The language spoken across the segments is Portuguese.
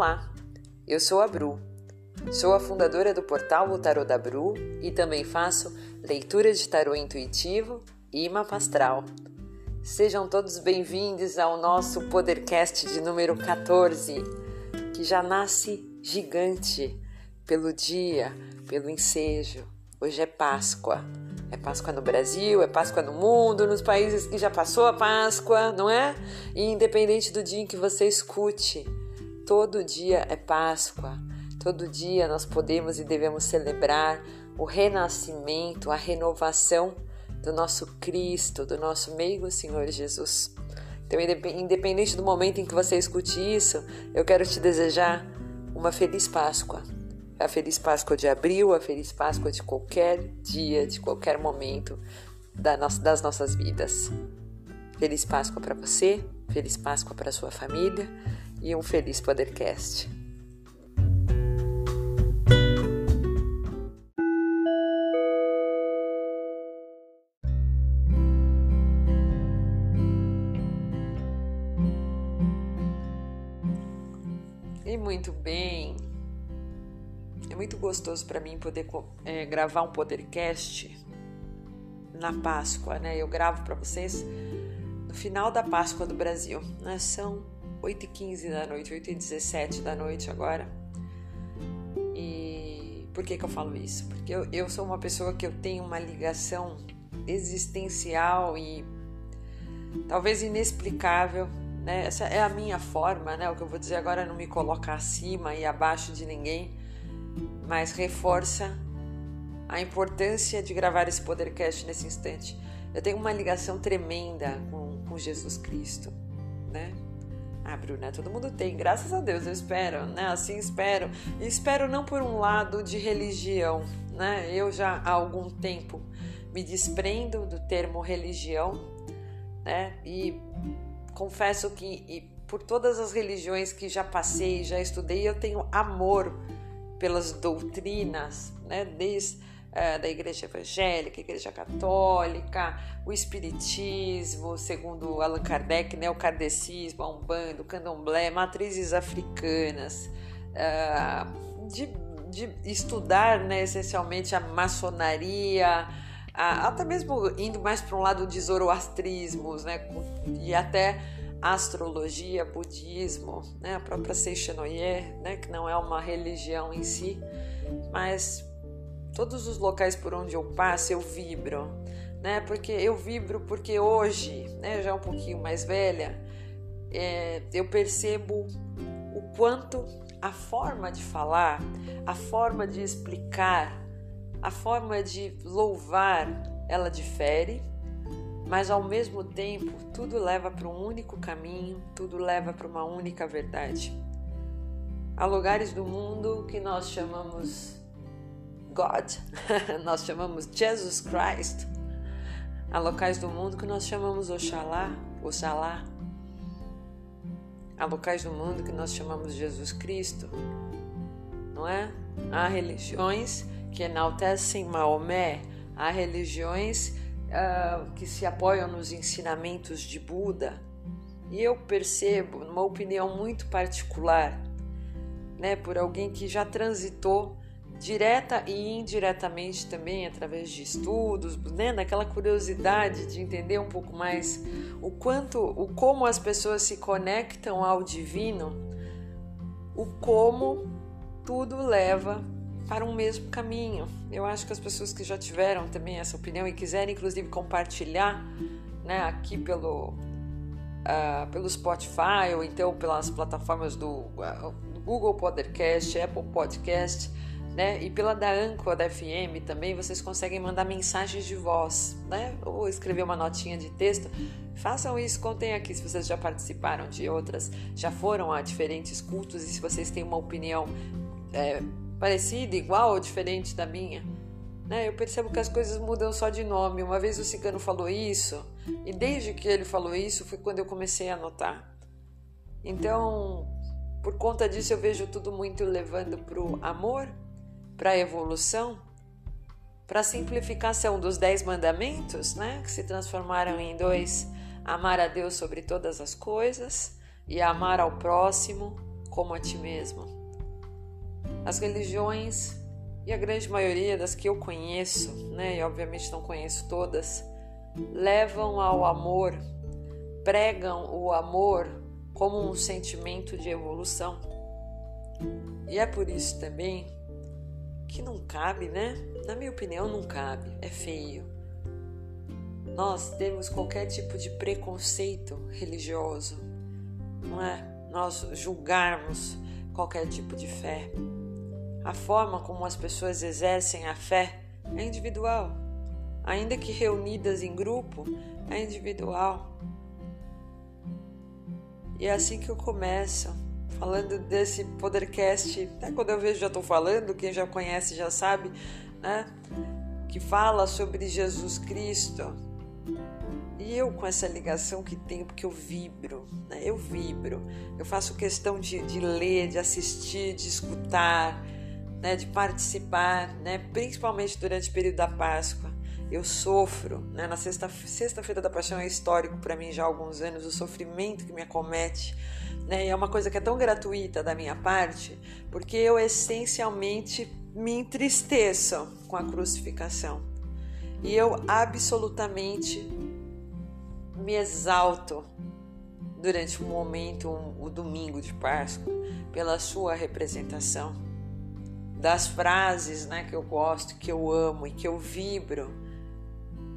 Olá, eu sou a Bru. Sou a fundadora do portal O Tarô da Bru e também faço leitura de tarô intuitivo e mapa astral. Sejam todos bem-vindos ao nosso Podercast de número 14, que já nasce gigante pelo dia, pelo ensejo. Hoje é Páscoa. É Páscoa no Brasil, é Páscoa no mundo, nos países que já passou a Páscoa, não é? E independente do dia em que você escute, todo dia é Páscoa. Todo dia nós podemos e devemos celebrar o renascimento, a renovação do nosso Cristo, do nosso meigo Senhor Jesus. Então, independente do momento em que você escute isso, eu quero te desejar uma feliz Páscoa. A feliz Páscoa de abril, a feliz Páscoa de qualquer dia, de qualquer momento das nossas vidas. Feliz Páscoa para você, feliz Páscoa para sua família e um feliz Podercast. E muito bem. É muito gostoso para mim poder é, gravar um podcast na Páscoa, né? Eu gravo para vocês no final da Páscoa do Brasil. Né? São 8h15 da noite, 8h17 da noite agora. E por que, que eu falo isso? Porque eu, eu sou uma pessoa que eu tenho uma ligação existencial e talvez inexplicável né? Essa é a minha forma, né? O que eu vou dizer agora não me coloca acima e abaixo de ninguém, mas reforça a importância de gravar esse Podercast nesse instante. Eu tenho uma ligação tremenda com, com Jesus Cristo, né? Ah, Bruna, todo mundo tem, graças a Deus, eu espero, né? Assim espero. E espero não por um lado de religião, né? Eu já há algum tempo me desprendo do termo religião, né? E confesso que por todas as religiões que já passei, já estudei, eu tenho amor pelas doutrinas, né? Desde da igreja evangélica, igreja católica, o espiritismo, segundo Allan Kardec, né, o kardecismo, a umbanda, o candomblé, matrizes africanas, é, de, de, estudar né, essencialmente a maçonaria, até mesmo indo mais para um lado de zoroastrismos, né, e até astrologia, budismo, né, a própria Seishanoye, né, que não é uma religião em si, mas todos os locais por onde eu passo eu vibro, né, porque eu vibro porque hoje, né, já um pouquinho mais velha, é, eu percebo o quanto a forma de falar, a forma de explicar a forma de louvar ela difere, mas ao mesmo tempo tudo leva para um único caminho, tudo leva para uma única verdade. Há lugares do mundo que nós chamamos God, nós chamamos Jesus Christ. Há locais do mundo que nós chamamos Oxalá, Oxalá. Há locais do mundo que nós chamamos Jesus Cristo, não é? Há religiões que enaltecem Maomé, há religiões uh, que se apoiam nos ensinamentos de Buda. E eu percebo, numa opinião muito particular, né, por alguém que já transitou direta e indiretamente também através de estudos, né, daquela curiosidade de entender um pouco mais o quanto, o como as pessoas se conectam ao divino, o como tudo leva para um mesmo caminho. Eu acho que as pessoas que já tiveram também essa opinião e quiserem, inclusive, compartilhar né, aqui pelo, uh, pelo Spotify ou então pelas plataformas do, uh, Google Podcast, Apple Podcast, né, e pela da Anchor da FM também, vocês conseguem mandar mensagens de voz, né, ou escrever uma notinha de texto. Façam isso, contem aqui se vocês já participaram de outras, já foram a diferentes cultos e se vocês têm uma opinião é, parecida, igual ou diferente da minha. Né? Eu percebo que as coisas mudam só de nome. Uma vez o cigano falou isso, e desde que ele falou isso foi quando eu comecei a notar. Então, por conta disso, eu vejo tudo muito levando para o amor, para a evolução, para a simplificação dos dez mandamentos, né? que se transformaram em dois: amar a Deus sobre todas as coisas e amar ao próximo como a ti mesmo. As religiões, e a grande maioria das que eu conheço, né, e obviamente não conheço todas, levam ao amor, pregam o amor como um sentimento de evolução. E é por isso também que não cabe, né? Na minha opinião, não cabe, é feio. Nós temos qualquer tipo de preconceito religioso, não é? Nós julgarmos qualquer tipo de fé. A forma como as pessoas exercem a fé é individual, ainda que reunidas em grupo, é individual. E é assim que eu começo, falando desse podcast. Até quando eu vejo já estou falando, quem já conhece já sabe, né? Que fala sobre Jesus Cristo. E eu com essa ligação que tenho, porque eu vibro, né? Eu vibro. Eu faço questão de, de ler, de assistir, de escutar né, de participar, né, principalmente durante o período da Páscoa. Eu sofro, né, na sexta-feira sexta da Paixão é histórico para mim já há alguns anos, o sofrimento que me acomete. Né, e é uma coisa que é tão gratuita da minha parte, porque eu essencialmente me entristeço com a crucificação. E eu absolutamente me exalto durante o momento, um, o domingo de Páscoa, pela sua representação das frases né, que eu gosto, que eu amo e que eu vibro,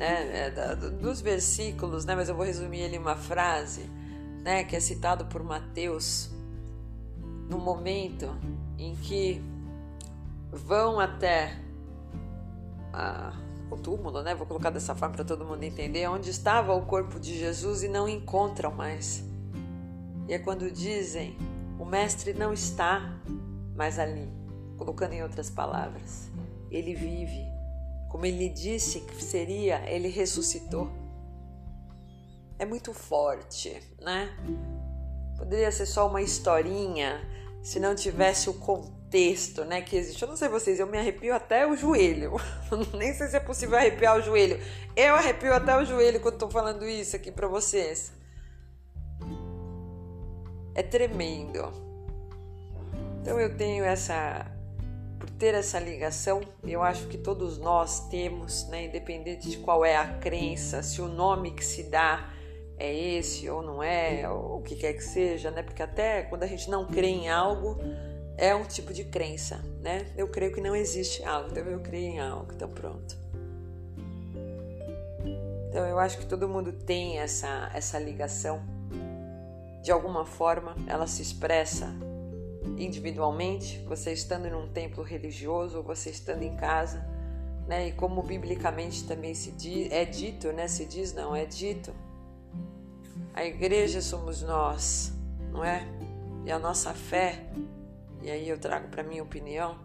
né, é, dos versículos, né, mas eu vou resumir ele em uma frase né, que é citado por Mateus no momento em que vão até a, o túmulo, né, vou colocar dessa forma para todo mundo entender, onde estava o corpo de Jesus e não encontram mais. E é quando dizem: o Mestre não está mais ali Colocando em outras palavras, ele vive. Como ele disse que seria, ele ressuscitou. É muito forte, né? Poderia ser só uma historinha se não tivesse o contexto, né, que existe. Eu não sei vocês, eu me arrepio até o joelho. Nem sei se é possível arrepiar o joelho. Eu arrepio até o joelho quando estou falando isso aqui para vocês. É tremendo. Então eu tenho essa por ter essa ligação, eu acho que todos nós temos, né, independente de qual é a crença, se o nome que se dá é esse ou não é, ou o que quer que seja, né? Porque até quando a gente não crê em algo, é um tipo de crença, né? Eu creio que não existe algo, então eu creio em algo, então pronto. Então eu acho que todo mundo tem essa, essa ligação. De alguma forma, ela se expressa individualmente, você estando em um templo religioso ou você estando em casa, né? E como biblicamente também se diz, é dito, né? Se diz não, é dito. A igreja somos nós, não é? E a nossa fé, e aí eu trago para minha opinião,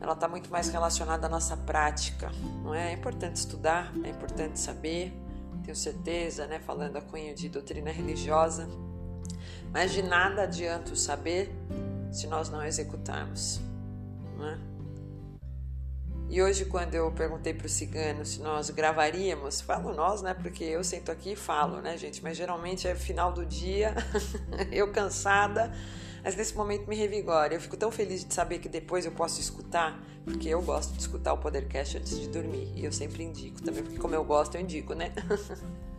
ela está muito mais relacionada à nossa prática, não é? É importante estudar, é importante saber, tenho certeza, né? Falando a cunho de doutrina religiosa, mas de nada adianta o saber se nós não executarmos. Não é? E hoje, quando eu perguntei para o cigano se nós gravaríamos, falo nós, né? Porque eu sento aqui e falo, né, gente? Mas geralmente é final do dia, eu cansada, mas nesse momento me revigora. Eu fico tão feliz de saber que depois eu posso escutar, porque eu gosto de escutar o Podercast antes de dormir. E eu sempre indico também, porque como eu gosto, eu indico, né?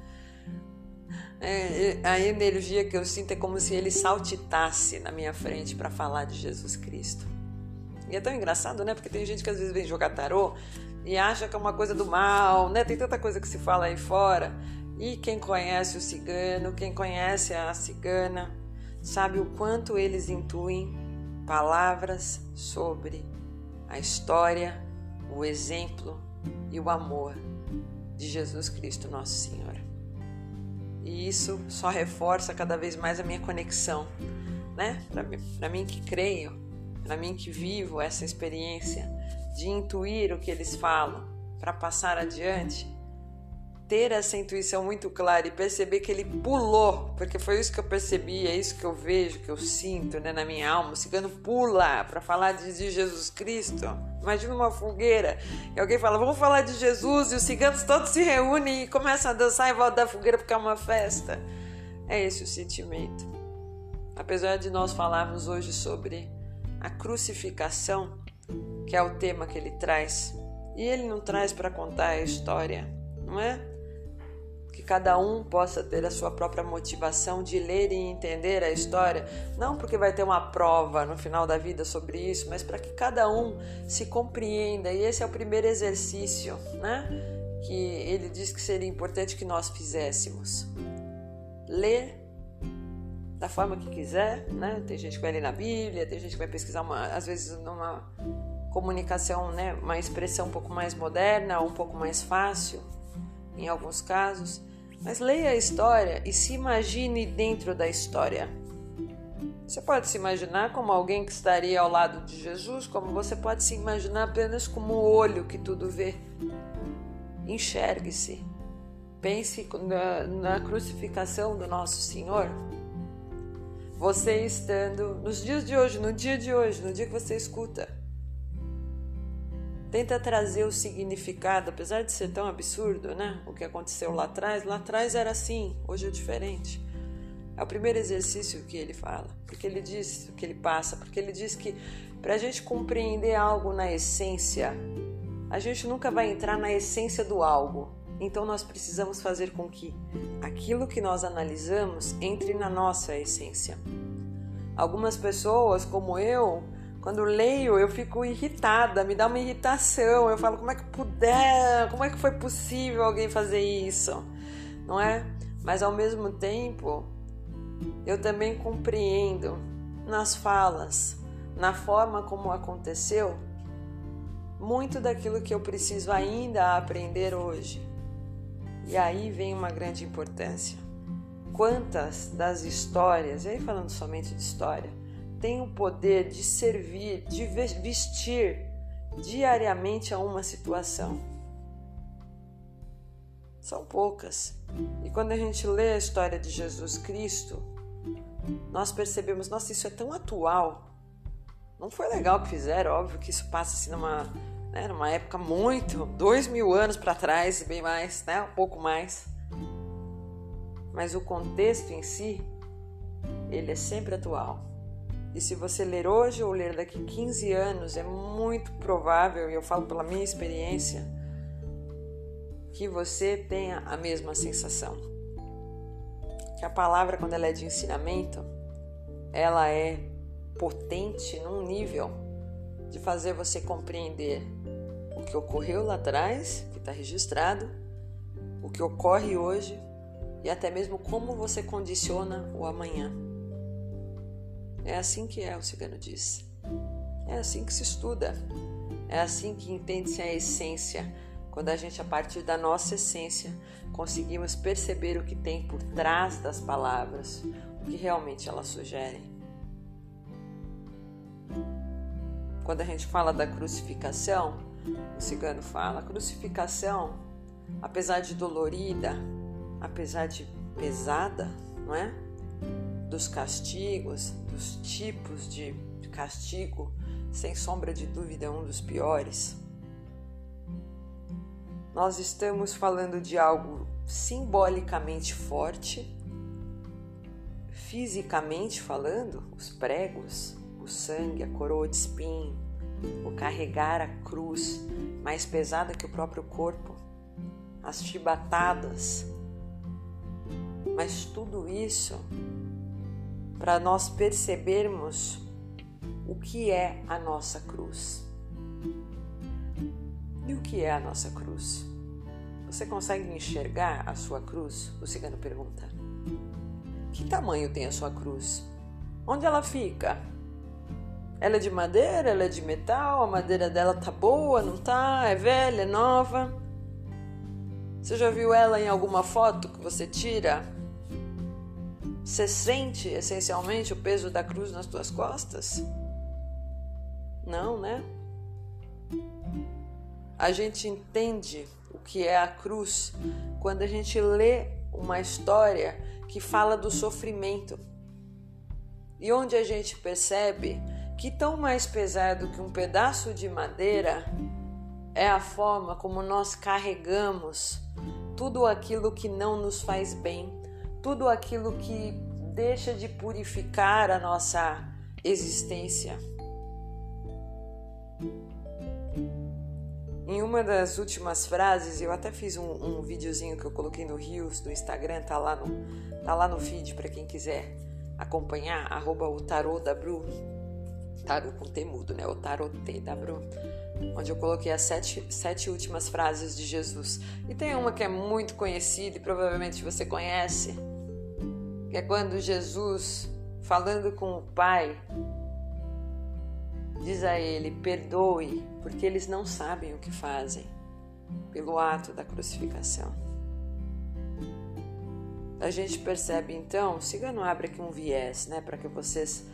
É, a energia que eu sinto é como se ele saltitasse na minha frente para falar de Jesus Cristo. E é tão engraçado, né? Porque tem gente que às vezes vem jogar tarô e acha que é uma coisa do mal, né? Tem tanta coisa que se fala aí fora. E quem conhece o cigano, quem conhece a cigana, sabe o quanto eles intuem palavras sobre a história, o exemplo e o amor de Jesus Cristo, nosso Senhor. E isso só reforça cada vez mais a minha conexão, né? Para mim que creio, para mim que vivo essa experiência de intuir o que eles falam para passar adiante, ter essa intuição muito clara e perceber que ele pulou, porque foi isso que eu percebi, é isso que eu vejo, que eu sinto né, na minha alma. O cigano pula para falar de, de, Jesus Cristo. Imagina uma fogueira e alguém fala, vamos falar de Jesus, e os ciganos todos se reúnem e começam a dançar em volta da fogueira porque é uma festa. É esse o sentimento. apesar de nós falarmos hoje sobre a crucificação, que é o tema que ele traz, e ele não traz para contar a história, não é? Que cada um possa ter a sua própria motivação de ler e entender a história, não porque vai ter uma prova no final da vida sobre isso, mas para que cada um se compreenda. E esse é o primeiro exercício, né? Que ele diz que seria importante que nós fizéssemos. Ler da forma que quiser, né? Tem gente que vai ler na Bíblia, tem gente que vai pesquisar uma, às vezes numa comunicação, né, uma expressão um pouco mais moderna, um pouco mais fácil, em alguns casos, mas leia a história e se imagine dentro da história. Você pode se imaginar como alguém que estaria ao lado de Jesus, como você pode se imaginar apenas como o olho que tudo vê. Enxergue-se. Pense na, na crucificação do nosso Senhor. Você estando nos dias de hoje, no dia de hoje, no dia que você escuta tenta trazer o significado, apesar de ser tão absurdo, né? O que aconteceu lá atrás, lá atrás era assim, hoje é diferente. É o primeiro exercício que ele fala, porque ele diz, que ele passa, porque ele diz que para a gente compreender algo na essência, a gente nunca vai entrar na essência do algo. Então nós precisamos fazer com que aquilo que nós analisamos entre na nossa essência. Algumas pessoas, como eu, quando leio, eu fico irritada, me dá uma irritação. Eu falo, como é que puder, como é que foi possível alguém fazer isso? Não é? Mas ao mesmo tempo, eu também compreendo nas falas, na forma como aconteceu, muito daquilo que eu preciso ainda aprender hoje. E aí vem uma grande importância. Quantas das histórias, e aí falando somente de história, tem o poder de servir, de vestir diariamente a uma situação. São poucas. E quando a gente lê a história de Jesus Cristo, nós percebemos, nossa, isso é tão atual. Não foi legal que fizeram, óbvio que isso passa assim numa, né, numa época muito, dois mil anos para trás bem mais, né, um pouco mais. Mas o contexto em si, ele é sempre atual. E se você ler hoje ou ler daqui 15 anos, é muito provável, e eu falo pela minha experiência, que você tenha a mesma sensação. Que a palavra, quando ela é de ensinamento, ela é potente num nível de fazer você compreender o que ocorreu lá atrás, que está registrado, o que ocorre hoje e até mesmo como você condiciona o amanhã. É assim que é, o cigano diz. É assim que se estuda. É assim que entende-se a essência. Quando a gente, a partir da nossa essência, conseguimos perceber o que tem por trás das palavras, o que realmente elas sugerem. Quando a gente fala da crucificação, o cigano fala, crucificação, apesar de dolorida, apesar de pesada, não é? Dos castigos, dos tipos de castigo, sem sombra de dúvida, é um dos piores. Nós estamos falando de algo simbolicamente forte, fisicamente falando, os pregos, o sangue, a coroa de espinho, o carregar a cruz mais pesada que o próprio corpo, as chibatadas. Mas tudo isso para nós percebermos o que é a nossa cruz. E o que é a nossa cruz? Você consegue enxergar a sua cruz? O cigano pergunta. Que tamanho tem a sua cruz? Onde ela fica? Ela é de madeira? Ela é de metal? A madeira dela tá boa? Não tá? É velha? É nova? Você já viu ela em alguma foto que você tira você sente essencialmente o peso da cruz nas tuas costas? Não, né? A gente entende o que é a cruz quando a gente lê uma história que fala do sofrimento. E onde a gente percebe que tão mais pesado que um pedaço de madeira é a forma como nós carregamos tudo aquilo que não nos faz bem, tudo aquilo que deixa de purificar a nossa existência. Em uma das últimas frases, eu até fiz um, um videozinho que eu coloquei no Rios, do Instagram, tá lá no, tá lá no feed para quem quiser acompanhar, arroba o tarô da Bru, tarô com temudo, né? O tarô T da Bru, onde eu coloquei as sete, sete últimas frases de Jesus. E tem uma que é muito conhecida e provavelmente você conhece, que é quando Jesus, falando com o Pai, diz a ele: perdoe, porque eles não sabem o que fazem, pelo ato da crucificação. A gente percebe então, Cigano abre aqui um viés, né, para que vocês,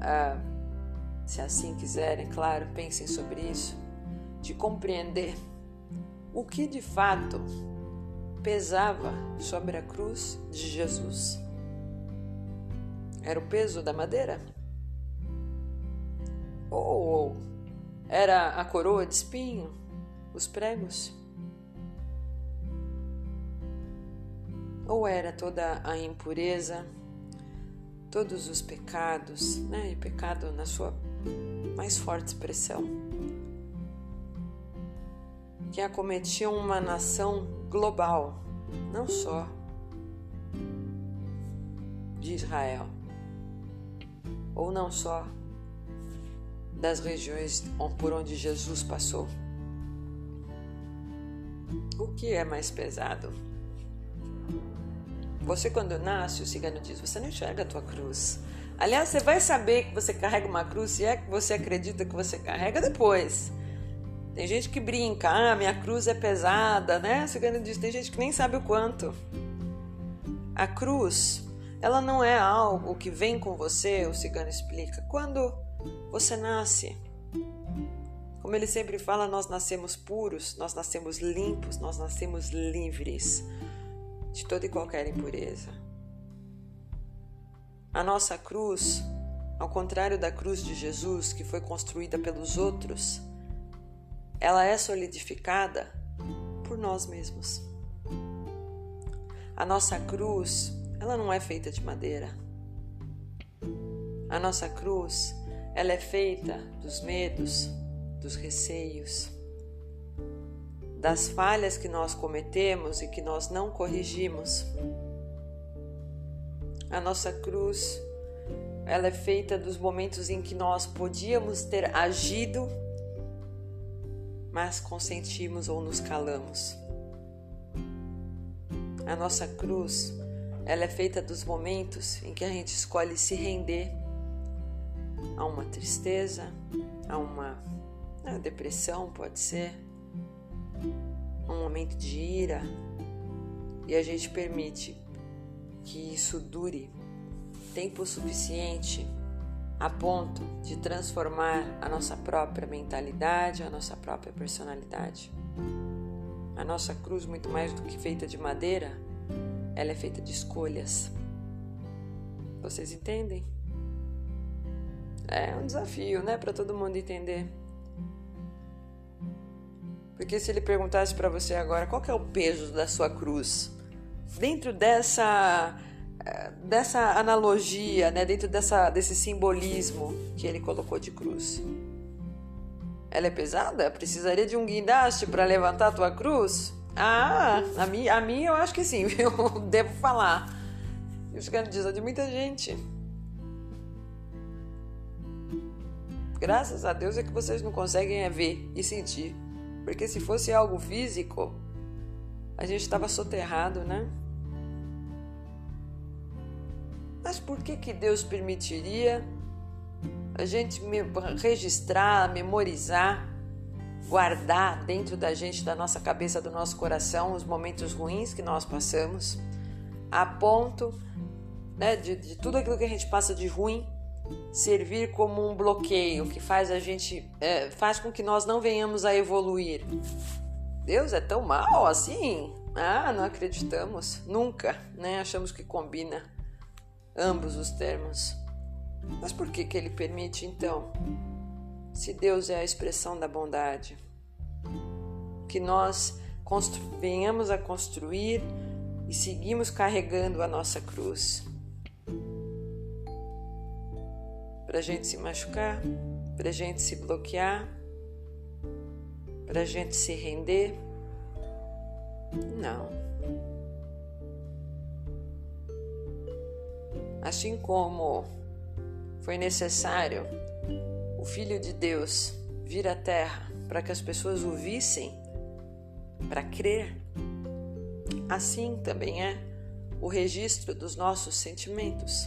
ah, se assim quiserem, claro, pensem sobre isso, de compreender o que de fato pesava sobre a cruz de Jesus. Era o peso da madeira? Ou era a coroa de espinho, os pregos? Ou era toda a impureza, todos os pecados, né? E pecado na sua mais forte expressão, que acometiam uma nação global, não só de Israel, ou não só das regiões por onde Jesus passou. O que é mais pesado? Você, quando nasce, o cigano diz: você não enxerga a tua cruz. Aliás, você vai saber que você carrega uma cruz, se é que você acredita que você carrega depois. Tem gente que brinca, ah, minha cruz é pesada, né? O cigano diz: tem gente que nem sabe o quanto. A cruz, ela não é algo que vem com você, o cigano explica. Quando você nasce. Como ele sempre fala, nós nascemos puros, nós nascemos limpos, nós nascemos livres de toda e qualquer impureza. A nossa cruz, ao contrário da cruz de Jesus, que foi construída pelos outros, ela é solidificada por nós mesmos. A nossa cruz, ela não é feita de madeira. A nossa cruz, ela é feita dos medos, dos receios, das falhas que nós cometemos e que nós não corrigimos. A nossa cruz, ela é feita dos momentos em que nós podíamos ter agido, mas consentimos ou nos calamos. A nossa cruz, ela é feita dos momentos em que a gente escolhe se render a uma tristeza, a uma, a depressão, pode ser, um momento de ira, e a gente permite que isso dure tempo suficiente a ponto de transformar a nossa própria mentalidade, a nossa própria personalidade. A nossa cruz, muito mais do que feita de madeira, ela é feita de escolhas. Vocês entendem? É um desafio, né, para todo mundo entender. Porque se ele perguntasse para você agora qual é o peso da sua cruz, dentro dessa eh, dessa analogia, né, dentro dessa desse simbolismo que ele colocou de cruz, ela é pesada? Precisaria de um guindaste para levantar a tua cruz? Ah, a minha, a minha eu acho que sim, eu devo falar. Os caras dizem de muita gente. Graças a Deus é que vocês não conseguem é ver e sentir. Porque se fosse algo físico, a gente estava soterrado, né? Mas por que, que Deus permitiria a gente registrar, memorizar, guardar dentro da gente, da nossa cabeça, do nosso coração, os momentos ruins que nós passamos, a ponto né, de, de tudo aquilo que a gente passa de ruim servir como um bloqueio que faz a gente é, faz com que nós não venhamos a evoluir. Deus é tão mal assim? Ah, não acreditamos nunca, né? Achamos que combina ambos os termos. Mas por que que ele permite então? Se Deus é a expressão da bondade, que nós venhamos a construir e seguimos carregando a nossa cruz Para a gente se machucar, para a gente se bloquear, para a gente se render. Não. Assim como foi necessário o Filho de Deus vir à Terra para que as pessoas o vissem, para crer, assim também é o registro dos nossos sentimentos.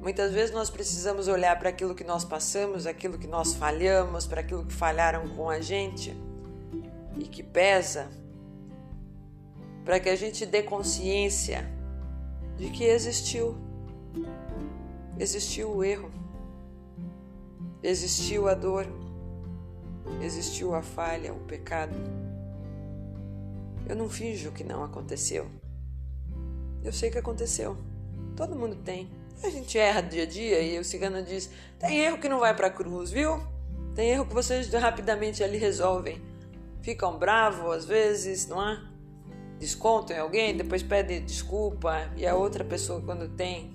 Muitas vezes nós precisamos olhar para aquilo que nós passamos, aquilo que nós falhamos, para aquilo que falharam com a gente e que pesa, para que a gente dê consciência de que existiu. Existiu o erro, existiu a dor, existiu a falha, o pecado. Eu não finjo que não aconteceu. Eu sei que aconteceu. Todo mundo tem. A gente erra dia a dia e o cigano diz: tem erro que não vai para cruz, viu? Tem erro que vocês rapidamente ali resolvem. Ficam bravos às vezes, não é? Descontam em alguém, depois pedem desculpa e a outra pessoa, quando tem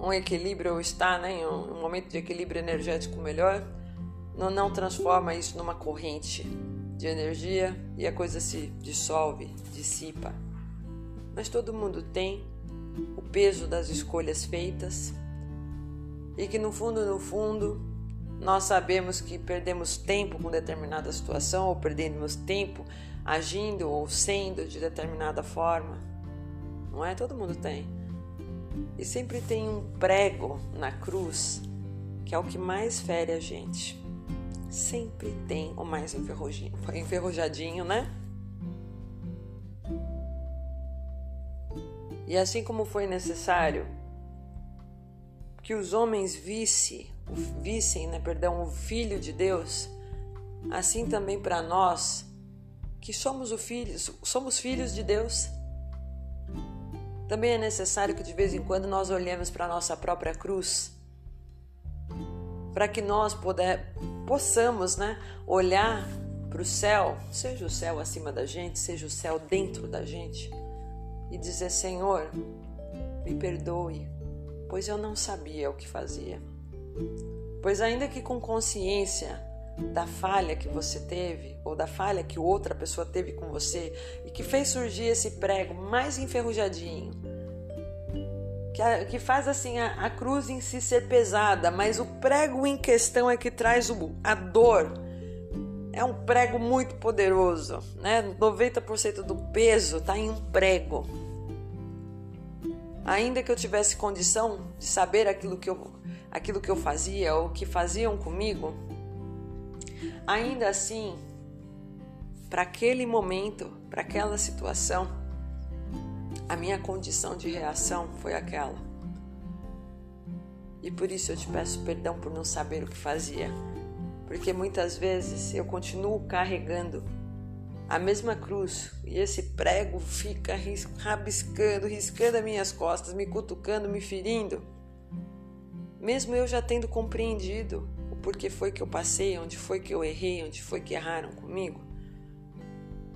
um equilíbrio ou está né, em um momento de equilíbrio energético melhor, não, não transforma isso numa corrente de energia e a coisa se dissolve, dissipa. Mas todo mundo tem o peso das escolhas feitas e que no fundo, no fundo, nós sabemos que perdemos tempo com determinada situação ou perdemos tempo agindo ou sendo de determinada forma. Não é? Todo mundo tem. E sempre tem um prego na cruz que é o que mais fere a gente. Sempre tem o mais enferrujadinho, né? E assim como foi necessário que os homens visse, vissem, né, perdão, o Filho de Deus, assim também para nós, que somos, o filho, somos filhos de Deus, também é necessário que de vez em quando nós olhemos para a nossa própria cruz, para que nós possamos né, olhar para o céu, seja o céu acima da gente, seja o céu dentro da gente e dizer: Senhor, me perdoe, pois eu não sabia o que fazia. Pois, ainda que com consciência da falha que você teve, ou da falha que outra pessoa teve com você, e que fez surgir esse prego mais enferrujadinho, que, que faz assim a, a, cruz em si ser pesada, mas o prego em questão é que traz o, a dor. É um prego muito poderoso, né? 90% do peso está em um prego. Ainda que eu tivesse condição de saber aquilo que eu, aquilo que eu fazia ou que faziam comigo, ainda assim, para aquele momento, para aquela situação, a minha condição de reação foi aquela. E por isso eu te peço perdão por não saber o que fazia, porque muitas vezes eu continuo carregando a mesma cruz e esse prego fica rabiscando, riscando as minhas costas, me cutucando, me ferindo. Mesmo eu já tendo compreendido o porquê foi que eu passei, onde foi que eu errei, onde foi que erraram comigo,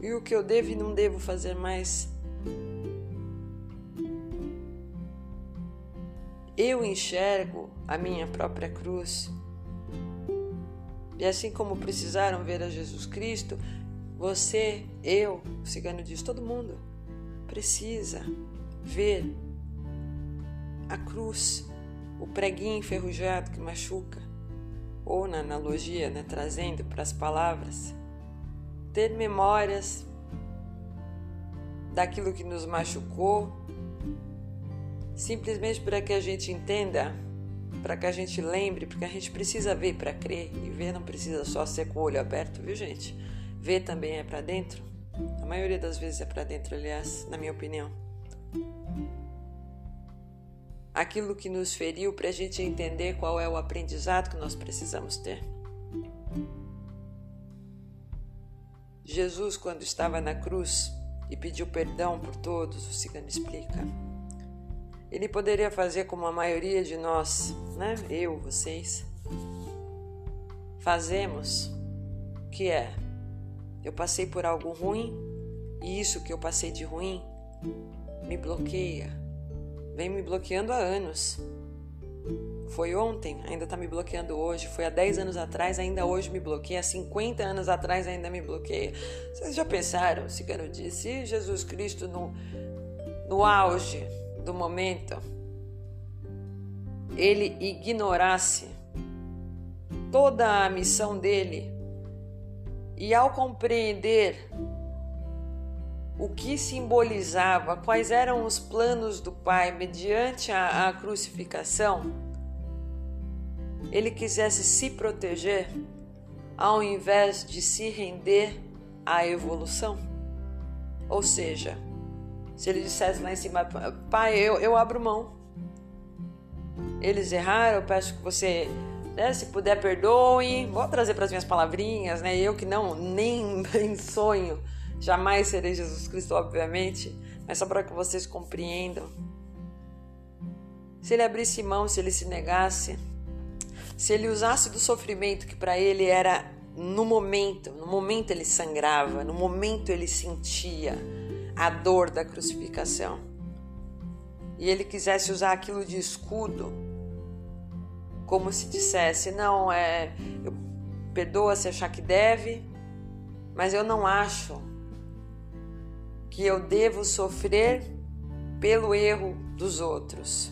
e o que eu devo e não devo fazer mais. Eu enxergo a minha própria cruz. E assim como precisaram ver a Jesus Cristo, você, eu, o cigano diz, todo mundo precisa ver a cruz, o preguinho enferrujado que machuca, ou na analogia, né, trazendo para as palavras, ter memórias daquilo que nos machucou, simplesmente para que a gente entenda, para que a gente lembre, porque a gente precisa ver para crer, e ver não precisa só ser com o olho aberto, viu gente? Ver também é para dentro? A maioria das vezes é para dentro, aliás, na minha opinião. Aquilo que nos feriu para a gente entender qual é o aprendizado que nós precisamos ter. Jesus, quando estava na cruz e pediu perdão por todos, o cigano explica. Ele poderia fazer como a maioria de nós, né? Eu, vocês, fazemos, que é eu passei por algo ruim e isso que eu passei de ruim me bloqueia. Vem me bloqueando há anos. Foi ontem, ainda está me bloqueando hoje. Foi há 10 anos atrás, ainda hoje me bloqueia. Há 50 anos atrás, ainda me bloqueia. Vocês já pensaram, Cigano disse, se Jesus Cristo no, no auge do momento, ele ignorasse toda a missão dele e ao compreender o que simbolizava, quais eram os planos do Pai mediante a, a crucificação, ele quisesse se proteger ao invés de se render à evolução. Ou seja, se ele dissesse lá em cima, Pai, eu, eu abro mão. Eles erraram, eu peço que você, né, se puder, perdoe. Vou trazer para as minhas palavrinhas, né? Eu que não, nem em sonho Jamais serei Jesus Cristo, obviamente, mas só para que vocês compreendam. Se ele abrisse mão, se ele se negasse, se ele usasse do sofrimento que para ele era no momento, no momento ele sangrava, no momento ele sentia a dor da crucificação. E ele quisesse usar aquilo de escudo, como se dissesse: Não, é. Perdoa se achar que deve, mas eu não acho que eu devo sofrer pelo erro dos outros.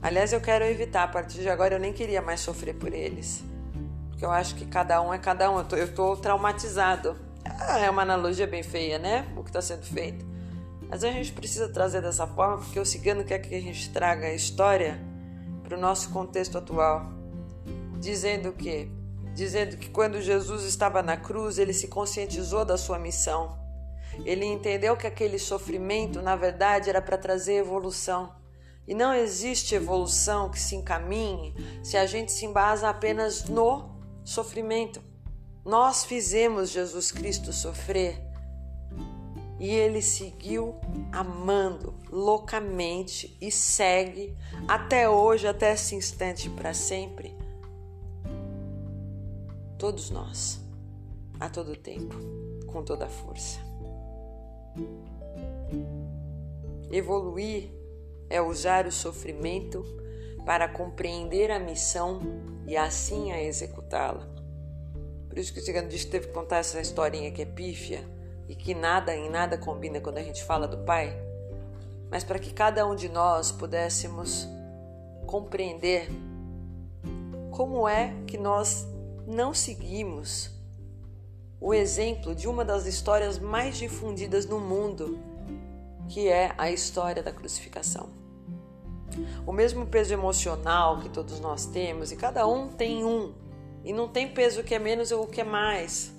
Aliás, eu quero evitar, a partir de agora eu nem queria mais sofrer por eles. Porque eu acho que cada um é cada um. Eu tô traumatizado. Ah, é uma analogia bem feia, né? O que está sendo feito. Mas a gente precisa trazer dessa forma porque o cigano quer que a gente traga a história para o nosso contexto atual. Dizendo que dizendo que quando Jesus estava na cruz, ele se conscientizou da sua missão. Ele entendeu que aquele sofrimento, na verdade, era para trazer evolução. E não existe evolução que se encaminhe se a gente se embasa apenas no sofrimento. Nós fizemos Jesus Cristo sofrer e ele seguiu amando loucamente e segue até hoje, até esse instante para sempre. Todos nós, a todo tempo, com toda a força. Evoluir é usar o sofrimento para compreender a missão e assim a executá-la. Por isso que o cigano diz que teve que contar essa historinha que é pífia e que nada em nada combina quando a gente fala do Pai, mas para que cada um de nós pudéssemos compreender como é que nós não seguimos o exemplo de uma das histórias mais difundidas no mundo, que é a história da crucificação. O mesmo peso emocional que todos nós temos, e cada um tem um, e não tem peso que é menos ou que é mais.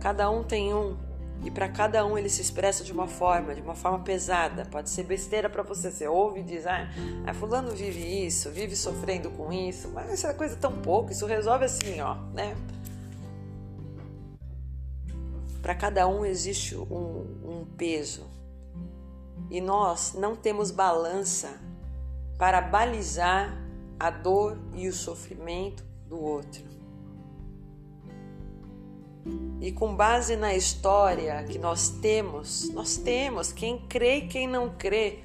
Cada um tem um, e para cada um ele se expressa de uma forma, de uma forma pesada. Pode ser besteira para você, você ouve e diz: ah, ah, fulano vive isso, vive sofrendo com isso, mas essa coisa é tão pouco, isso resolve assim, ó, né? Para cada um existe um, um peso. E nós não temos balança para balizar a dor e o sofrimento do outro. E com base na história que nós temos, nós temos, quem crê e quem não crê,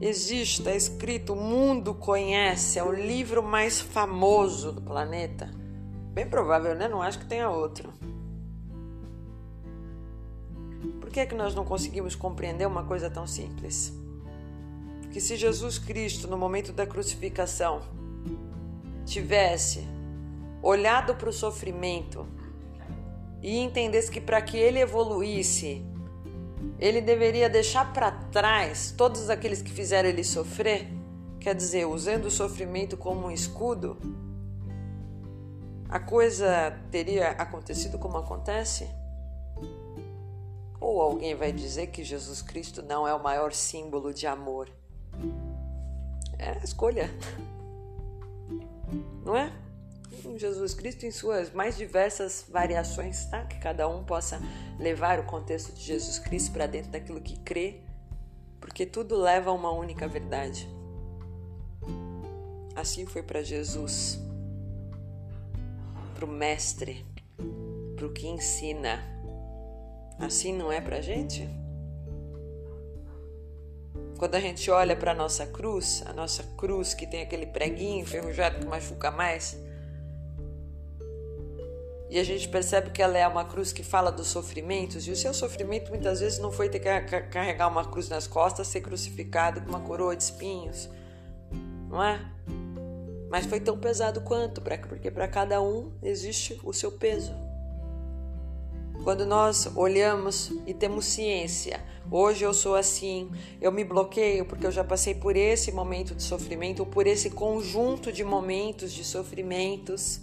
existe, está escrito, o mundo conhece, é o livro mais famoso do planeta. Bem provável, né? Não acho que tenha outro. Por que, é que nós não conseguimos compreender uma coisa tão simples? Que se Jesus Cristo, no momento da crucificação, tivesse olhado para o sofrimento e entendesse que para que ele evoluísse, ele deveria deixar para trás todos aqueles que fizeram ele sofrer, quer dizer, usando o sofrimento como um escudo, a coisa teria acontecido como acontece? Ou alguém vai dizer que Jesus Cristo não é o maior símbolo de amor? É a escolha. Não é? Jesus Cristo em suas mais diversas variações, tá? Que cada um possa levar o contexto de Jesus Cristo para dentro daquilo que crê, porque tudo leva a uma única verdade. Assim foi para Jesus, para o Mestre, para o que ensina, Assim não é pra gente? Quando a gente olha para nossa cruz, a nossa cruz que tem aquele preguinho enferrujado que machuca mais, e a gente percebe que ela é uma cruz que fala dos sofrimentos, e o seu sofrimento muitas vezes não foi ter que carregar uma cruz nas costas, ser crucificado com uma coroa de espinhos, não é? Mas foi tão pesado quanto, porque para cada um existe o seu peso. Quando nós olhamos e temos ciência, hoje eu sou assim, eu me bloqueio porque eu já passei por esse momento de sofrimento ou por esse conjunto de momentos de sofrimentos.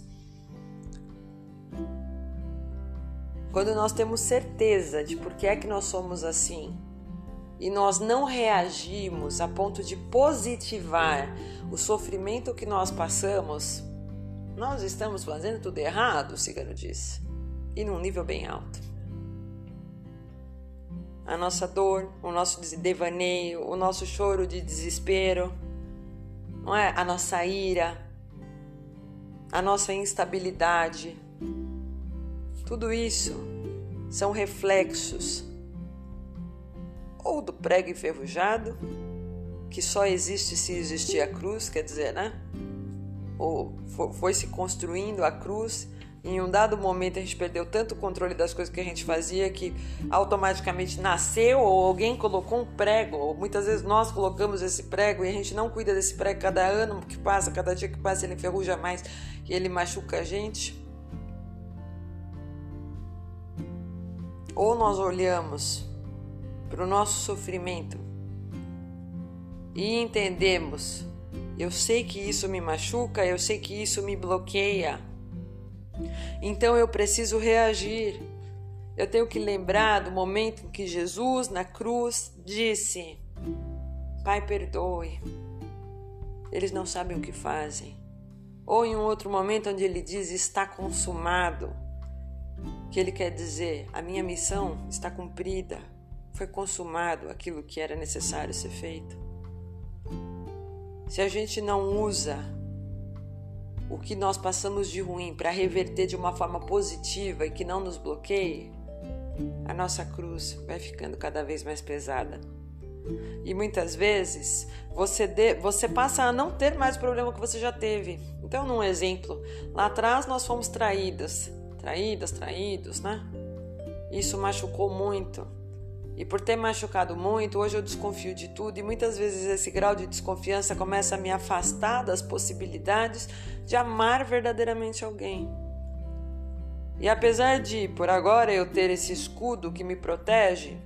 Quando nós temos certeza de por que é que nós somos assim e nós não reagimos a ponto de positivar o sofrimento que nós passamos, nós estamos fazendo tudo errado, o cigano disse, e num nível bem alto. A nossa dor, o nosso devaneio, o nosso choro de desespero, não é? A nossa ira, a nossa instabilidade, tudo isso são reflexos ou do prego enferrujado, que só existe se existir a cruz, quer dizer, né? Ou foi se construindo a cruz. Em um dado momento a gente perdeu tanto controle das coisas que a gente fazia que automaticamente nasceu ou alguém colocou um prego, ou muitas vezes nós colocamos esse prego e a gente não cuida desse prego cada ano que passa, cada dia que passa ele enferruja mais e ele machuca a gente. Ou nós olhamos para o nosso sofrimento e entendemos: eu sei que isso me machuca, eu sei que isso me bloqueia, então eu preciso reagir. Eu tenho que lembrar do momento em que Jesus na cruz disse: Pai, perdoe, eles não sabem o que fazem. Ou em um outro momento onde ele diz: Está consumado que ele quer dizer: a minha missão está cumprida, foi consumado aquilo que era necessário ser feito. Se a gente não usa o que nós passamos de ruim para reverter de uma forma positiva e que não nos bloqueie, a nossa cruz vai ficando cada vez mais pesada. E muitas vezes você, de, você passa a não ter mais o problema que você já teve. Então, num exemplo, lá atrás nós fomos traídas traídas, traídos, né? Isso machucou muito. E por ter machucado muito, hoje eu desconfio de tudo e muitas vezes esse grau de desconfiança começa a me afastar das possibilidades de amar verdadeiramente alguém. E apesar de, por agora, eu ter esse escudo que me protege,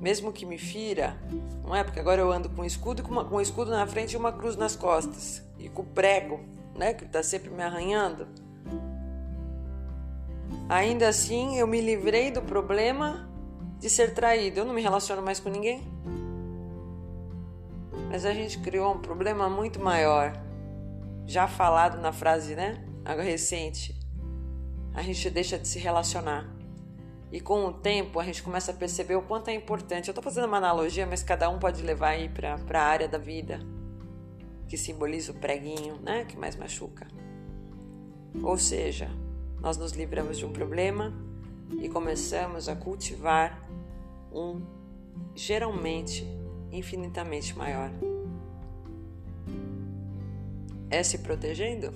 mesmo que me fira, não é? Porque agora eu ando com um escudo, com, uma, com um escudo na frente e uma cruz nas costas, e com o prego, né? Que está sempre me arranhando. Ainda assim, eu me livrei do problema de ser traído. Eu não me relaciono mais com ninguém. Mas a gente criou um problema muito maior. Já falado na frase, né? Agora recente. A gente deixa de se relacionar. E com o tempo a gente começa a perceber o quanto é importante. Eu estou fazendo uma analogia, mas cada um pode levar aí para a área da vida que simboliza o preguinho, né? Que mais machuca. Ou seja, nós nos livramos de um problema e começamos a cultivar um geralmente infinitamente maior. É se protegendo?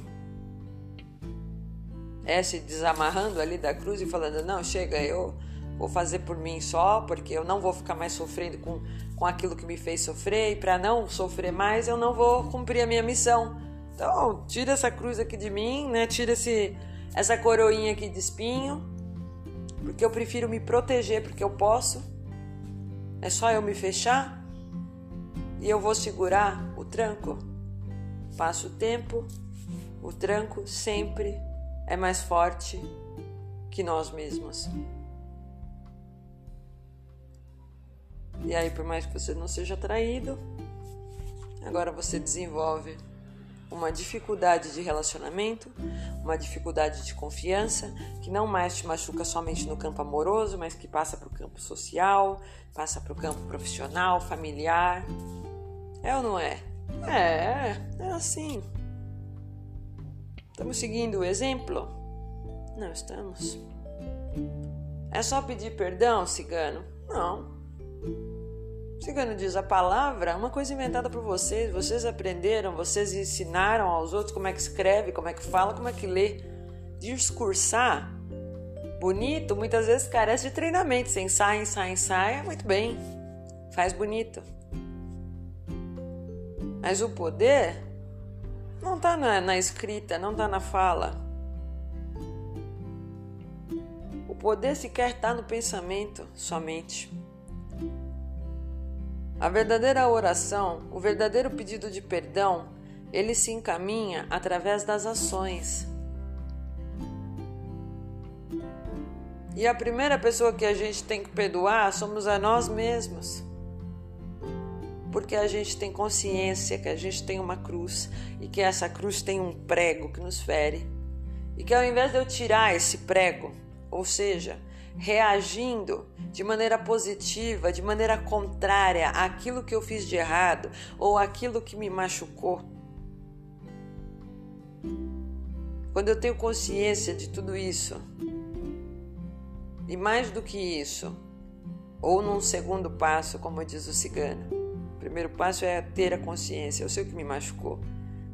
É se desamarrando ali da cruz e falando: não, chega, eu vou fazer por mim só, porque eu não vou ficar mais sofrendo com, com aquilo que me fez sofrer, e para não sofrer mais, eu não vou cumprir a minha missão. Então, tira essa cruz aqui de mim, né? Tira esse essa coroinha aqui de espinho, porque eu prefiro me proteger porque eu posso. É só eu me fechar e eu vou segurar o tranco. Passa o tempo, o tranco sempre é mais forte que nós mesmos. E aí, por mais que você não seja traído, agora você desenvolve uma dificuldade de relacionamento, uma dificuldade de confiança, que não mais te machuca somente no campo amoroso, mas que passa para o campo social, passa para o campo profissional, familiar. É ou não é? É, é assim. Estamos seguindo o exemplo? Não estamos. É só pedir perdão, cigano? Não. Cigano diz: a palavra é uma coisa inventada por vocês. Vocês aprenderam, vocês ensinaram aos outros como é que escreve, como é que fala, como é que lê. Discursar bonito muitas vezes carece de treinamento. Você ensaia, ensaia, ensaia, muito bem. Faz bonito. Mas o poder não está na, na escrita, não está na fala. O poder sequer está no pensamento somente. A verdadeira oração, o verdadeiro pedido de perdão, ele se encaminha através das ações. E a primeira pessoa que a gente tem que perdoar somos a nós mesmos. Porque a gente tem consciência que a gente tem uma cruz e que essa cruz tem um prego que nos fere. E que ao invés de eu tirar esse prego, ou seja, reagindo de maneira positiva, de maneira contrária àquilo que eu fiz de errado ou àquilo que me machucou. Quando eu tenho consciência de tudo isso, e mais do que isso, ou num segundo passo, como diz o cigano, o primeiro passo é ter a consciência. Eu sei o que me machucou.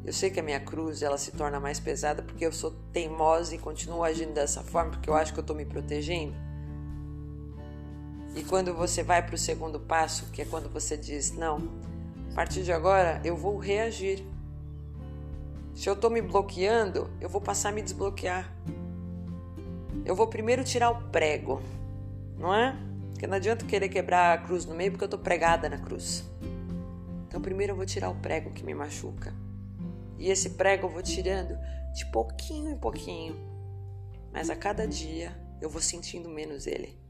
Eu sei que a minha cruz ela se torna mais pesada porque eu sou teimosa e continuo agindo dessa forma porque eu acho que eu estou me protegendo. E quando você vai para o segundo passo, que é quando você diz: Não, a partir de agora eu vou reagir. Se eu estou me bloqueando, eu vou passar a me desbloquear. Eu vou primeiro tirar o prego, não é? Porque não adianta querer quebrar a cruz no meio porque eu estou pregada na cruz. Então, primeiro eu vou tirar o prego que me machuca. E esse prego eu vou tirando de pouquinho em pouquinho. Mas a cada dia eu vou sentindo menos ele.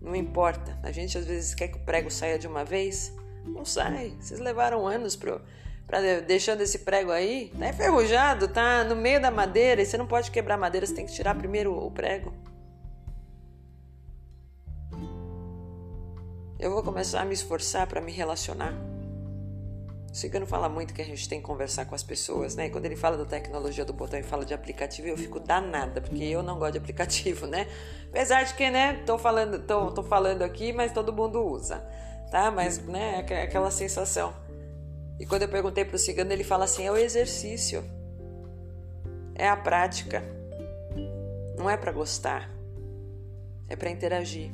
Não importa. A gente às vezes quer que o prego saia de uma vez. Não sai. Vocês levaram anos para deixando esse prego aí. Tá enferrujado, tá no meio da madeira. E você não pode quebrar a madeira, você tem que tirar primeiro o prego. Eu vou começar a me esforçar para me relacionar. O Cigano fala muito que a gente tem que conversar com as pessoas, né? E quando ele fala da tecnologia do botão e fala de aplicativo, eu fico danada, porque eu não gosto de aplicativo, né? Apesar de que, né, tô falando, tô, tô falando aqui, mas todo mundo usa, tá? Mas, né, é aquela sensação. E quando eu perguntei pro Cigano, ele fala assim: é o exercício, é a prática, não é para gostar, é para interagir.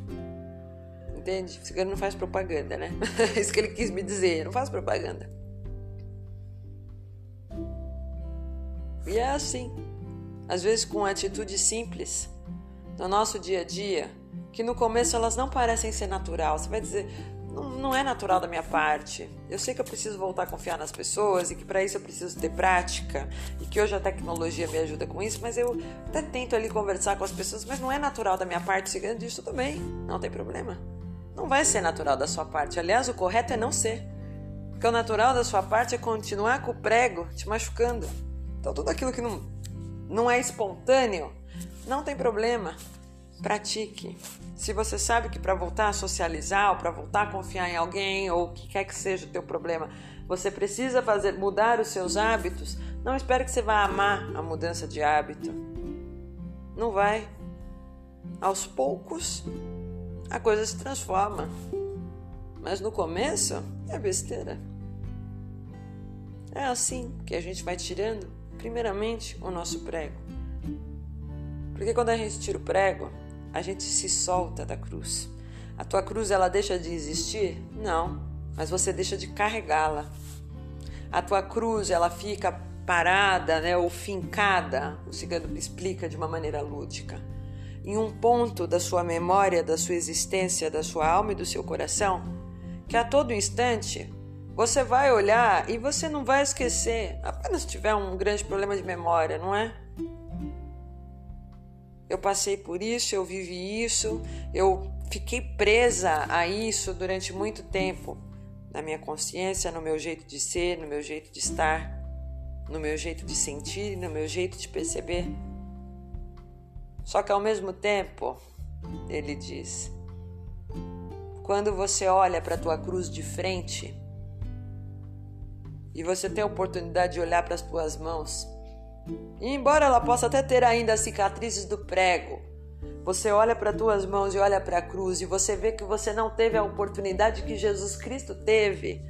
Entende? Cigano não faz propaganda, né? É isso que ele quis me dizer, não faz propaganda. E é assim, às vezes com atitudes simples no nosso dia a dia, que no começo elas não parecem ser natural. Você vai dizer, não, não é natural da minha parte. Eu sei que eu preciso voltar a confiar nas pessoas e que para isso eu preciso ter prática e que hoje a tecnologia me ajuda com isso, mas eu até tento ali conversar com as pessoas, mas não é natural da minha parte. Seguindo disso, tudo bem, não tem problema. Não vai ser natural da sua parte. Aliás, o correto é não ser. Porque o natural da sua parte é continuar com o prego te machucando. Então, tudo aquilo que não, não é espontâneo, não tem problema. Pratique. Se você sabe que para voltar a socializar, ou para voltar a confiar em alguém, ou o que quer que seja o teu problema, você precisa fazer mudar os seus hábitos, não espere que você vá amar a mudança de hábito. Não vai. Aos poucos, a coisa se transforma. Mas no começo é besteira. É assim que a gente vai tirando primeiramente, o nosso prego. Porque quando a gente tira o prego, a gente se solta da cruz. A tua cruz ela deixa de existir? Não, mas você deixa de carregá-la. A tua cruz ela fica parada, né, ou fincada, o cigano explica de uma maneira lúdica, em um ponto da sua memória, da sua existência, da sua alma e do seu coração, que a todo instante você vai olhar e você não vai esquecer, apenas se tiver um grande problema de memória, não é? Eu passei por isso, eu vivi isso, eu fiquei presa a isso durante muito tempo, na minha consciência, no meu jeito de ser, no meu jeito de estar, no meu jeito de sentir, no meu jeito de perceber. Só que ao mesmo tempo, ele diz, quando você olha para a tua cruz de frente, e você tem a oportunidade de olhar para as tuas mãos. E embora ela possa até ter ainda as cicatrizes do prego, você olha para tuas mãos e olha para a cruz e você vê que você não teve a oportunidade que Jesus Cristo teve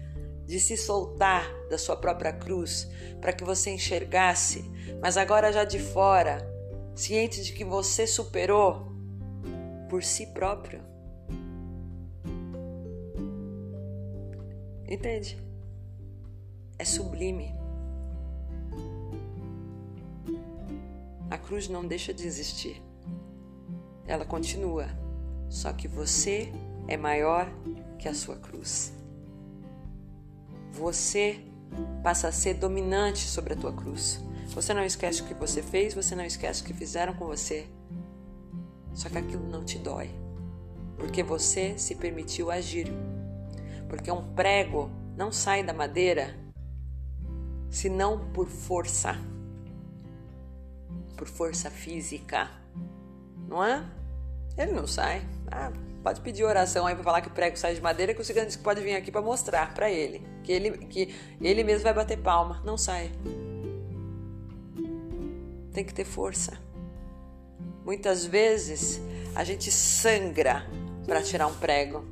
de se soltar da sua própria cruz para que você enxergasse, mas agora já de fora, ciente de que você superou por si próprio. Entende? É sublime. A cruz não deixa de existir. Ela continua. Só que você é maior que a sua cruz. Você passa a ser dominante sobre a tua cruz. Você não esquece o que você fez, você não esquece o que fizeram com você. Só que aquilo não te dói, porque você se permitiu agir. Porque um prego não sai da madeira senão por força, por força física, não é? Ele não sai. Ah, pode pedir oração aí para falar que o prego sai de madeira, que o cigano disse que pode vir aqui para mostrar para ele que ele que ele mesmo vai bater palma. Não sai. Tem que ter força. Muitas vezes a gente sangra para tirar um prego,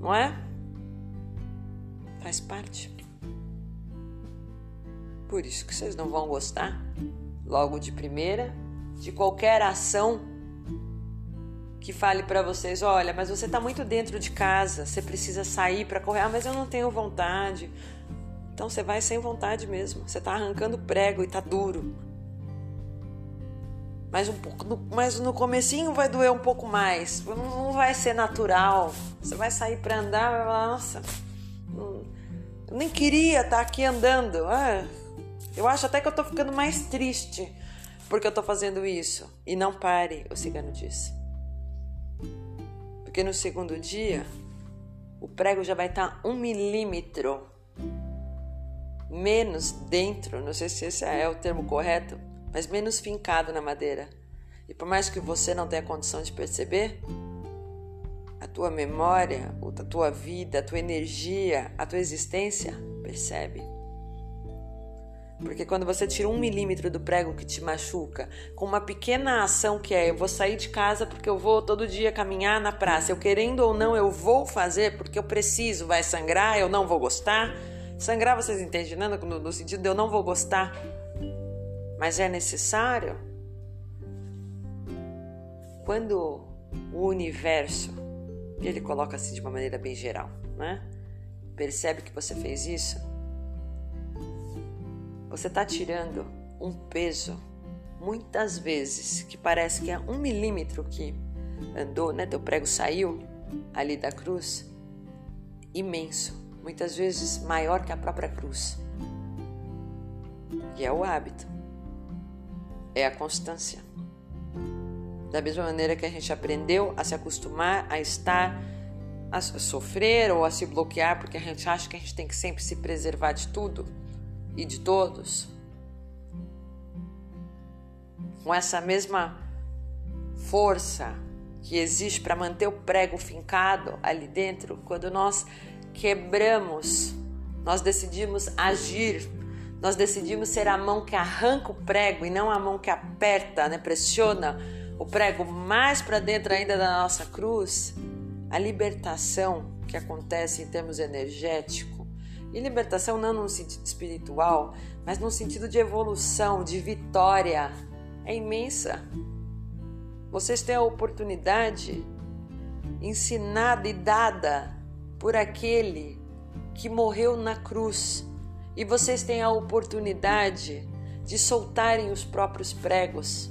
não é? Faz parte. Por isso que vocês não vão gostar logo de primeira de qualquer ação que fale para vocês, olha, mas você está muito dentro de casa, você precisa sair para correr, ah, mas eu não tenho vontade. Então você vai sem vontade mesmo. Você está arrancando prego e está duro. Mas, um pouco, mas no comecinho vai doer um pouco mais. Não vai ser natural. Você vai sair para andar, vai falar, nossa, eu nem queria estar tá aqui andando. Ah, eu acho até que eu estou ficando mais triste porque eu estou fazendo isso. E não pare, o cigano disse. Porque no segundo dia, o prego já vai estar um milímetro menos dentro, não sei se esse é o termo correto, mas menos fincado na madeira. E por mais que você não tenha condição de perceber, a tua memória, a tua vida, a tua energia, a tua existência percebe. Porque quando você tira um milímetro do prego que te machuca, com uma pequena ação que é eu vou sair de casa porque eu vou todo dia caminhar na praça, eu querendo ou não, eu vou fazer porque eu preciso, vai sangrar, eu não vou gostar. Sangrar, vocês entendem, né? no, no sentido de eu não vou gostar, mas é necessário. Quando o universo, ele coloca assim de uma maneira bem geral, né? Percebe que você fez isso, você está tirando um peso, muitas vezes, que parece que é um milímetro que andou, né? Teu prego saiu ali da cruz, imenso, muitas vezes maior que a própria cruz. E é o hábito, é a constância. Da mesma maneira que a gente aprendeu a se acostumar a estar, a sofrer ou a se bloquear, porque a gente acha que a gente tem que sempre se preservar de tudo e de todos. Com essa mesma força que existe para manter o prego fincado ali dentro, quando nós quebramos, nós decidimos agir, nós decidimos ser a mão que arranca o prego e não a mão que aperta, né, pressiona o prego mais para dentro ainda da nossa cruz, a libertação que acontece em termos energéticos e libertação não no sentido espiritual, mas no sentido de evolução, de vitória, é imensa. Vocês têm a oportunidade ensinada e dada por aquele que morreu na cruz. E vocês têm a oportunidade de soltarem os próprios pregos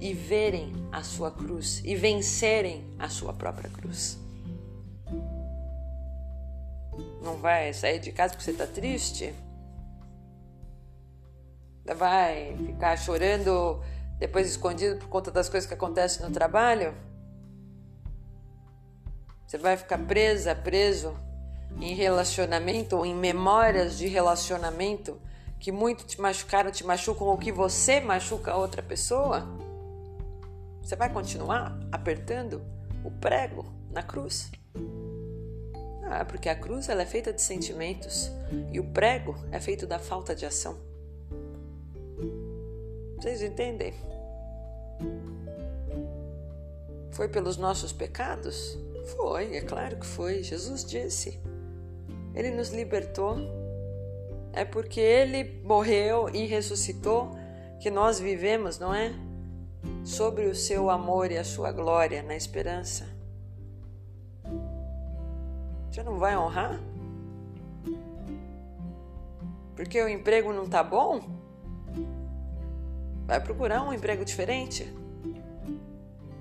e verem a sua cruz e vencerem a sua própria cruz. Não vai sair de casa porque você está triste? Vai ficar chorando depois escondido por conta das coisas que acontecem no trabalho? Você vai ficar presa, preso em relacionamento ou em memórias de relacionamento que muito te machucaram, te machucam ou que você machuca a outra pessoa? Você vai continuar apertando o prego na cruz? Ah, porque a cruz ela é feita de sentimentos e o prego é feito da falta de ação. Vocês entendem? Foi pelos nossos pecados? Foi, é claro que foi. Jesus disse. Ele nos libertou. É porque ele morreu e ressuscitou que nós vivemos, não é? Sobre o seu amor e a sua glória na esperança. Você não vai honrar? Porque o emprego não tá bom? Vai procurar um emprego diferente?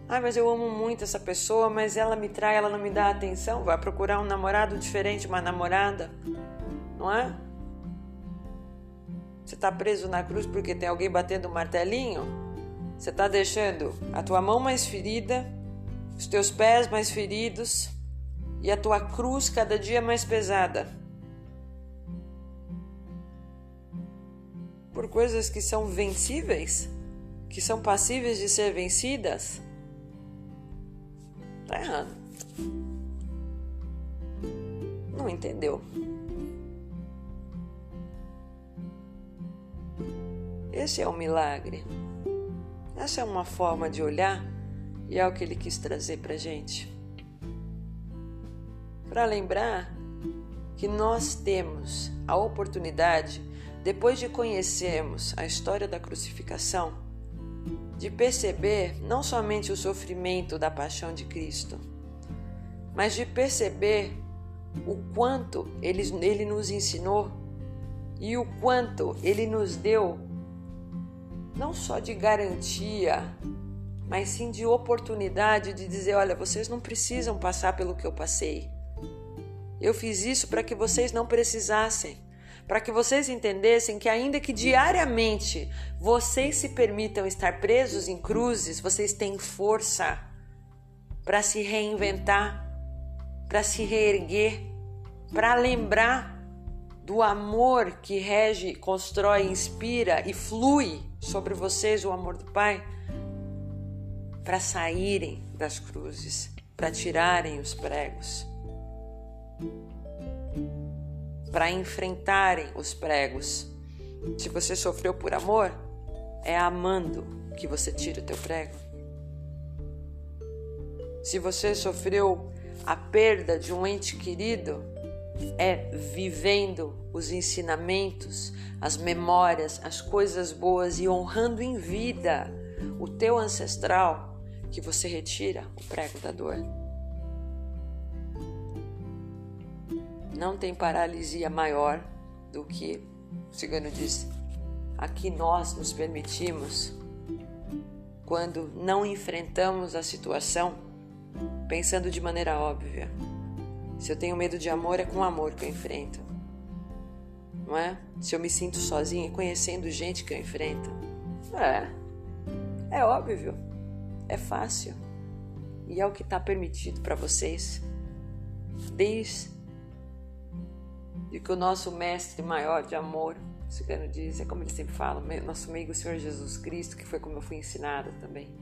Ah, mas eu amo muito essa pessoa, mas ela me trai, ela não me dá atenção. Vai procurar um namorado diferente, uma namorada, não é? Você está preso na cruz porque tem alguém batendo um martelinho? Você está deixando a tua mão mais ferida, os teus pés mais feridos e a tua cruz cada dia mais pesada. Por coisas que são vencíveis, que são passíveis de ser vencidas. Tá errado. Não entendeu. Esse é o milagre. Essa é uma forma de olhar e é o que ele quis trazer para gente. Para lembrar que nós temos a oportunidade, depois de conhecermos a história da crucificação, de perceber não somente o sofrimento da paixão de Cristo, mas de perceber o quanto ele, ele nos ensinou e o quanto ele nos deu, não só de garantia, mas sim de oportunidade de dizer: olha, vocês não precisam passar pelo que eu passei. Eu fiz isso para que vocês não precisassem para que vocês entendessem que, ainda que diariamente vocês se permitam estar presos em cruzes, vocês têm força para se reinventar, para se reerguer, para lembrar do amor que rege, constrói, inspira e flui sobre vocês o amor do Pai, para saírem das cruzes, para tirarem os pregos para enfrentarem os pregos. Se você sofreu por amor, é amando que você tira o teu prego. Se você sofreu a perda de um ente querido, é vivendo os ensinamentos, as memórias, as coisas boas e honrando em vida o teu ancestral que você retira o prego da dor. Não tem paralisia maior do que, o cigano diz, a que nós nos permitimos quando não enfrentamos a situação pensando de maneira óbvia. Se eu tenho medo de amor, é com amor que eu enfrento. Não é? Se eu me sinto sozinha, conhecendo gente que eu enfrento. É. É óbvio. É fácil. E é o que está permitido para vocês. Desde de que o nosso mestre maior de amor, o cigano diz, é como ele sempre fala, nosso amigo Senhor Jesus Cristo, que foi como eu fui ensinada também,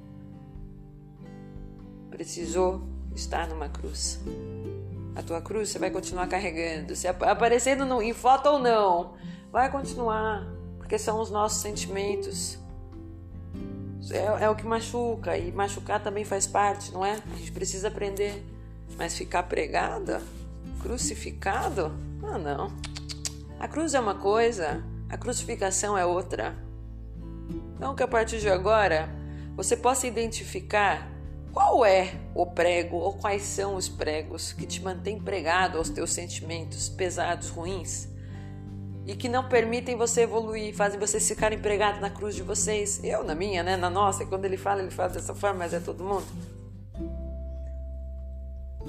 precisou estar numa cruz. A tua cruz você vai continuar carregando, se aparecendo no, em foto ou não, vai continuar, porque são os nossos sentimentos. É, é o que machuca, e machucar também faz parte, não é? A gente precisa aprender. Mas ficar pregada, crucificado, ah, não. A cruz é uma coisa, a crucificação é outra. Então, que a partir de agora você possa identificar qual é o prego ou quais são os pregos que te mantêm pregado aos teus sentimentos pesados, ruins e que não permitem você evoluir, fazem vocês ficarem pregados na cruz de vocês. Eu, na minha, né? Na nossa, quando ele fala, ele fala dessa forma, mas é todo mundo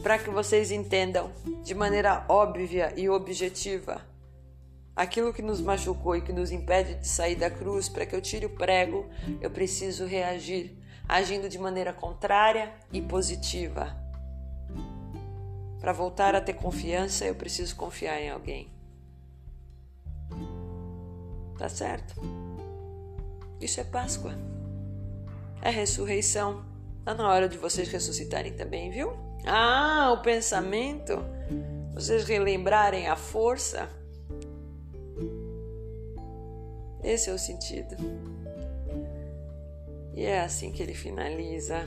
para que vocês entendam de maneira óbvia e objetiva aquilo que nos machucou e que nos impede de sair da cruz, para que eu tire o prego, eu preciso reagir agindo de maneira contrária e positiva. Para voltar a ter confiança, eu preciso confiar em alguém. Tá certo? Isso é Páscoa. É ressurreição. Tá na hora de vocês ressuscitarem também, viu? Ah, o pensamento. Vocês relembrarem a força. Esse é o sentido. E é assim que ele finaliza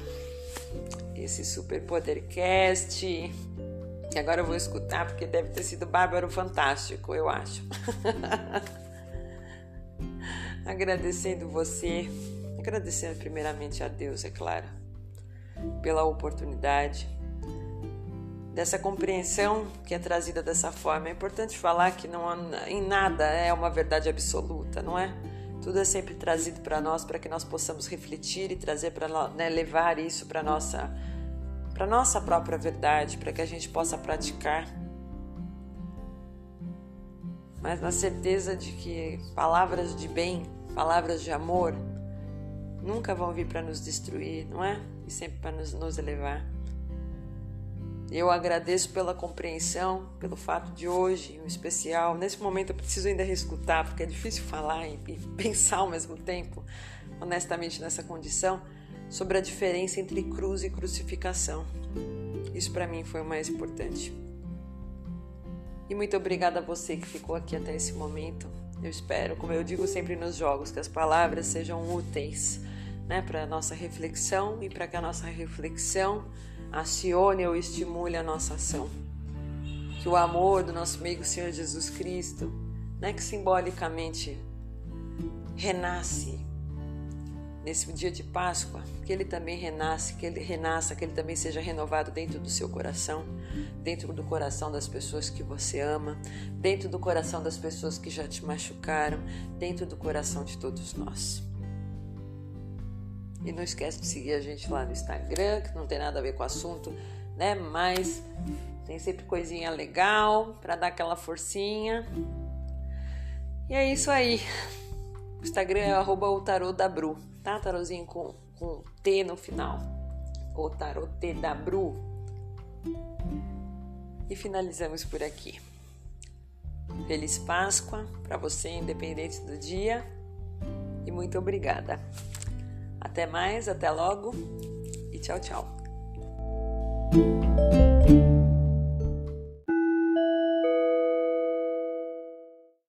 esse super podercast. Que agora eu vou escutar porque deve ter sido bárbaro fantástico, eu acho. Agradecendo você, agradecendo primeiramente a Deus, é claro, pela oportunidade dessa compreensão que é trazida dessa forma. É importante falar que não em nada é uma verdade absoluta, não é? Tudo é sempre trazido para nós para que nós possamos refletir e trazer para né, levar isso para nossa para nossa própria verdade, para que a gente possa praticar. Mas na certeza de que palavras de bem, palavras de amor, nunca vão vir para nos destruir, não é? E sempre para nos, nos elevar. Eu agradeço pela compreensão, pelo fato de hoje, em especial. Nesse momento eu preciso ainda reescutar, porque é difícil falar e, e pensar ao mesmo tempo, honestamente, nessa condição, sobre a diferença entre cruz e crucificação. Isso para mim foi o mais importante. E muito obrigada a você que ficou aqui até esse momento. Eu espero, como eu digo sempre nos jogos, que as palavras sejam úteis né, para a nossa reflexão e para que a nossa reflexão acione ou estimule a nossa ação. Que o amor do nosso amigo Senhor Jesus Cristo, né, que simbolicamente renasce nesse dia de Páscoa, que ele também renasce, que ele renasça, que ele também seja renovado dentro do seu coração, dentro do coração das pessoas que você ama, dentro do coração das pessoas que já te machucaram, dentro do coração de todos nós. E não esquece de seguir a gente lá no Instagram, que não tem nada a ver com o assunto, né? Mas tem sempre coisinha legal para dar aquela forcinha. E é isso aí. O Instagram é arroba o tarô da Bru, tá? Tarozinho com, com T no final. O tarô T da Bru. E finalizamos por aqui. Feliz Páscoa para você, independente do dia. E muito obrigada. Até mais, até logo e tchau, tchau.